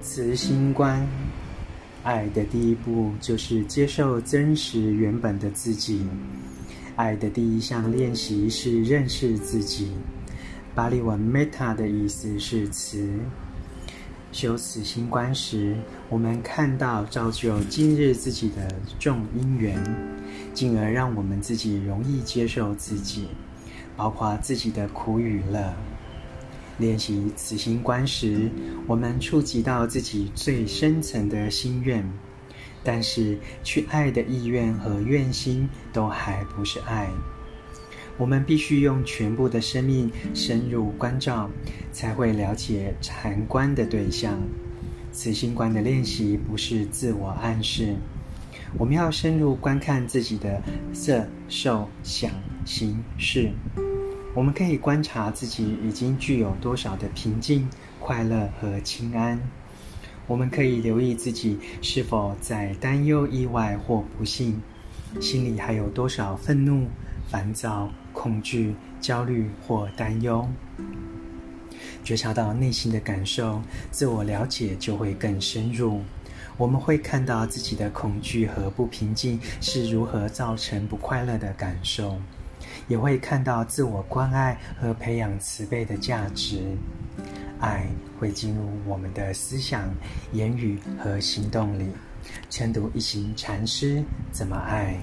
慈心观，爱的第一步就是接受真实原本的自己。爱的第一项练习是认识自己。巴利文 meta 的意思是慈。修慈心观时，我们看到造就今日自己的众因缘，进而让我们自己容易接受自己，包括自己的苦与乐。练习慈心观时，我们触及到自己最深层的心愿，但是去爱的意愿和愿心都还不是爱。我们必须用全部的生命深入关照，才会了解禅观的对象。慈心观的练习不是自我暗示，我们要深入观看自己的色、受、想、行、识。我们可以观察自己已经具有多少的平静、快乐和清安。我们可以留意自己是否在担忧、意外或不幸，心里还有多少愤怒、烦躁、恐惧、焦虑或担忧。觉察到内心的感受，自我了解就会更深入。我们会看到自己的恐惧和不平静是如何造成不快乐的感受。也会看到自我关爱和培养慈悲的价值，爱会进入我们的思想、言语和行动里。晨读一行禅师怎么爱？